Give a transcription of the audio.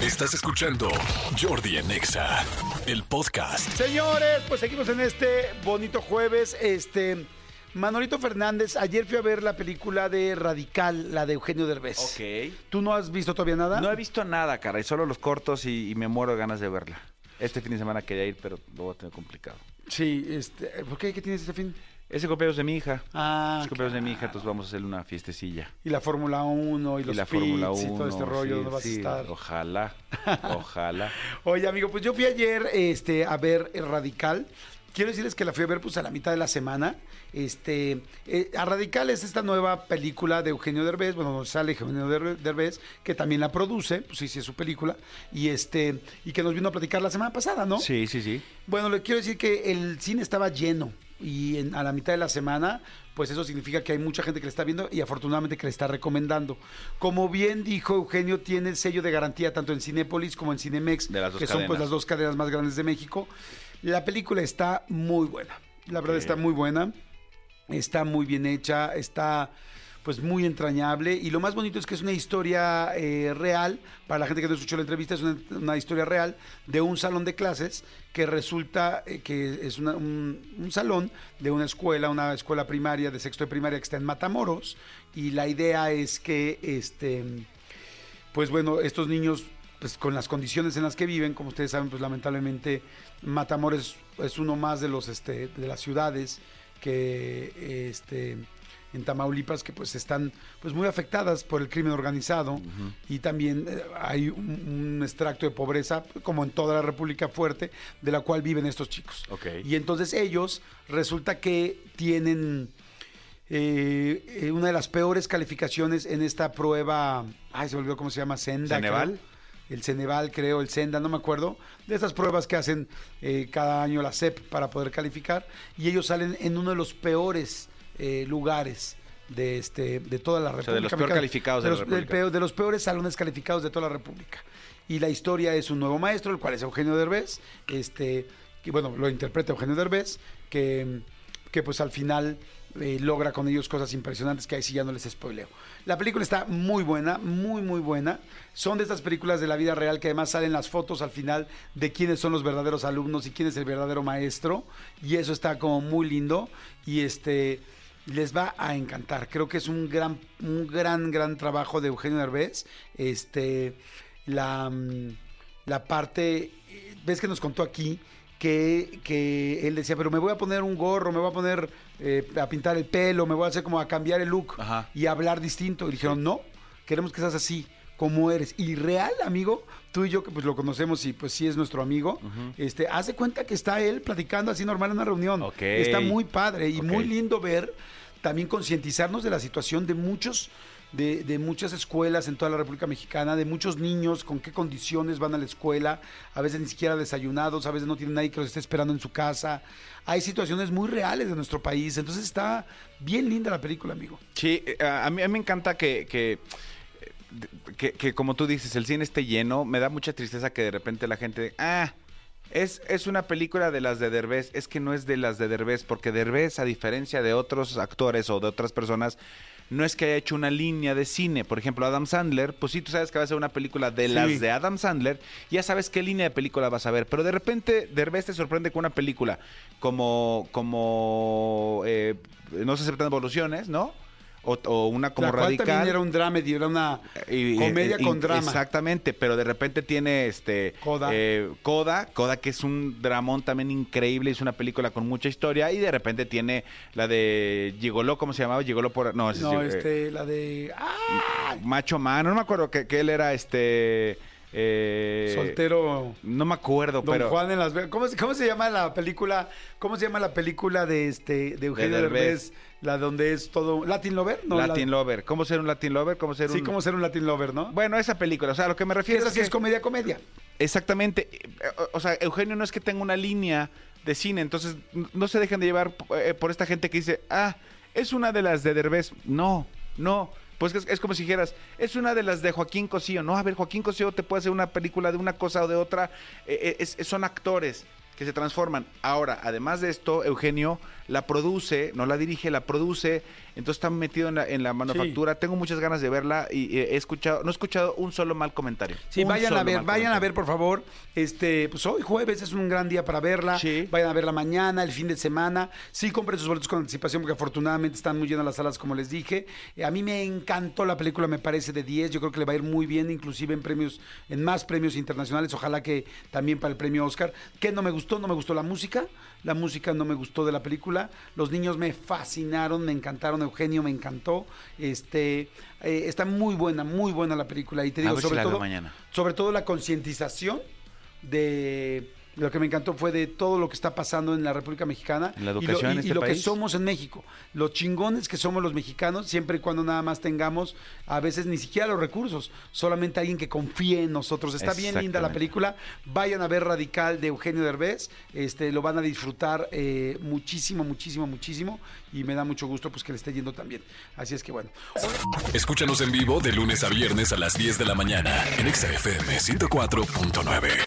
Estás escuchando Jordi en Exa, el podcast. Señores, pues seguimos en este bonito jueves. Este. Manolito Fernández, ayer fui a ver la película de Radical, la de Eugenio Derbez. Ok. ¿Tú no has visto todavía nada? No he visto nada, cara, y solo los cortos y, y me muero de ganas de verla. Este fin de semana quería ir, pero lo voy a tener complicado. Sí, este. ¿Por qué? ¿Qué tienes este fin? Es el cumpleaños de mi hija. Ah, es cumpleaños de mi hija, entonces vamos a hacerle una fiestecilla. Y la Fórmula 1 y los y la pits Fórmula 1. y todo este rollo, sí, ¿dónde vas sí, a estar? Ojalá, ojalá. Oye, amigo, pues yo fui ayer este, a ver el Radical. Quiero decirles que la fui a ver pues a la mitad de la semana. Este, eh, a Radical es esta nueva película de Eugenio Derbez, bueno, donde sale Eugenio Der- Derbez, que también la produce, pues sí, sí es su película, y este, y que nos vino a platicar la semana pasada, ¿no? Sí, sí, sí. Bueno, le quiero decir que el cine estaba lleno y en- a la mitad de la semana, pues eso significa que hay mucha gente que le está viendo y afortunadamente que le está recomendando. Como bien dijo Eugenio, tiene el sello de garantía tanto en Cinépolis como en Cinemex, que son pues las dos cadenas más grandes de México. La película está muy buena. La verdad está muy buena. Está muy bien hecha, está pues muy entrañable. Y lo más bonito es que es una historia eh, real, para la gente que no escuchó la entrevista, es una, historia real de un salón de clases que resulta eh, que es un, un salón de una escuela, una escuela primaria de sexto de primaria que está en Matamoros. Y la idea es que este pues bueno, estos niños, pues con las condiciones en las que viven, como ustedes saben, pues lamentablemente Matamoros es, es uno más de los este, de las ciudades que este en Tamaulipas que pues están pues muy afectadas por el crimen organizado y también eh, hay un, un extracto de pobreza como en toda la República fuerte de la cual viven estos chicos. Y entonces ellos resulta que tienen eh, eh, una de las peores calificaciones en esta prueba, ay, se me olvidó cómo se llama, Senda. ¿Ceneval? El Ceneval, creo, el Senda, no me acuerdo, de esas pruebas que hacen eh, cada año la CEP para poder calificar, y ellos salen en uno de los peores eh, lugares de este de toda la República. sea, de los peor calificados de la los, del República. peor- de los peores salones calificados de toda la República. Y la historia es un nuevo maestro, el cual es Eugenio Derbez, este, que bueno, lo interpreta Eugenio Derbez, que, que pues al final eh, logra con ellos cosas impresionantes que ahí sí ya no les spoileo. La película está muy buena, muy, muy buena. Son de estas películas de la vida real que además salen las fotos al final de quiénes son los verdaderos alumnos y quién es el verdadero maestro. Y eso está como muy lindo. Y este les va a encantar. Creo que es un gran, un gran, gran trabajo de Eugenio Derbez. Este, la, mm, la parte, ves que nos contó aquí que, que él decía, pero me voy a poner un gorro, me voy a poner eh, a pintar el pelo, me voy a hacer como a cambiar el look Ajá. y hablar distinto. Y dijeron, no, queremos que seas así como eres. Y real, amigo, tú y yo que pues lo conocemos y pues sí es nuestro amigo, este, hace cuenta que está él platicando así normal en una reunión. Está muy padre y muy lindo ver, también concientizarnos de la situación de muchos, de, de muchas escuelas en toda la República Mexicana, de muchos niños, con qué condiciones van a la escuela, a veces ni siquiera desayunados, a veces no tienen nadie que los esté esperando en su casa. Hay situaciones muy reales de nuestro país, entonces está bien linda la película, amigo. Sí, eh, a mí, a mí me encanta que, que, que, que, como tú dices, el cine esté lleno. Me da mucha tristeza que de repente la gente, ah, es, es una película de las de Derbez. Es que no es de las de Derbez, porque Derbez, a diferencia de otros actores o de otras personas, no es que haya hecho una línea de cine. Por ejemplo, Adam Sandler, pues sí, tú sabes que va a ser una película de Sí. las de Adam Sandler, ya sabes qué línea de película vas a ver. Pero de repente Derbez te sorprende con una película como, como eh, No se aceptan evoluciones, ¿no? O, o una como la cual radical. también era un dramedy, era una Y- y- comedia y- con drama. Exactamente, pero de repente tiene este Coda. eh, Coda, Coda que es un dramón también increíble, es una película con mucha historia y de repente tiene la de Gigoló, ¿cómo se llamaba? Gigoló por no, No, es, eh, este, la de. ¡Ah! Macho Man, no me acuerdo que, que él era este eh, Soltero. No me acuerdo, Don pero Juan en las. ¿Cómo, se- cómo se llama la película? ¿Cómo se llama la película de este de Eugenio De Derbez? Derbez. La donde es todo Latin Lover, ¿no? Latin la- Lover, ¿cómo ser un Latin Lover? ¿Cómo ser Sí, un cómo ser un Latin Lover, ¿no? Bueno, esa película, o sea, a lo que me refiero es que es comedia comedia. Exactamente. O, sea, Eugenio no es que tenga una línea de cine, entonces no se dejen de llevar eh, por esta gente que dice, ah, es una de las de Derbez. No, no. Pues es, es como si dijeras, es una de las de Joaquín Cosío. No, a ver, Joaquín Cosío te puede hacer una película de una cosa o de otra. eh, eh, es- son actores. Que se transforman. Ahora, además de esto, Eugenio la produce, no la dirige, la produce, entonces está metido en la, en la manufactura. Tengo muchas ganas de verla y eh, he escuchado, no he escuchado un solo mal comentario. Sí, Un vayan a ver, vayan a ver, por favor. Este, pues hoy jueves es un gran día para verla. Sí. Vayan a verla mañana, el fin de semana. Sí, compren sus boletos con anticipación porque afortunadamente están muy llenas las salas, como les dije. Eh, a mí me encantó la película, me parece de 10. Yo creo que le va a ir muy bien, inclusive en premios, en más premios internacionales. Ojalá que también para el premio Oscar. ¿Qué no me gustó? No me gustó la música. La música no me gustó de la película. Los niños me fascinaron, me encantaron. Eugenio me encantó. Este, eh, está muy buena, muy buena la película. Y te digo, si sobre todo, mañana. sobre todo la concientización de lo que me encantó fue de todo lo que está pasando en la República Mexicana En la y lo- educación en y, y este lo que somos en México, los chingones que somos los mexicanos, siempre y cuando nada más tengamos a veces ni siquiera los recursos, solamente alguien que confíe en nosotros. Está bien linda la película, vayan a ver Radical de Eugenio Derbez, este, lo van a disfrutar eh, muchísimo, muchísimo, muchísimo y me da mucho gusto pues que le esté yendo también. Así es que bueno. Escúchanos en vivo de lunes a viernes a las 10 de la mañana en Exa FM 104.9.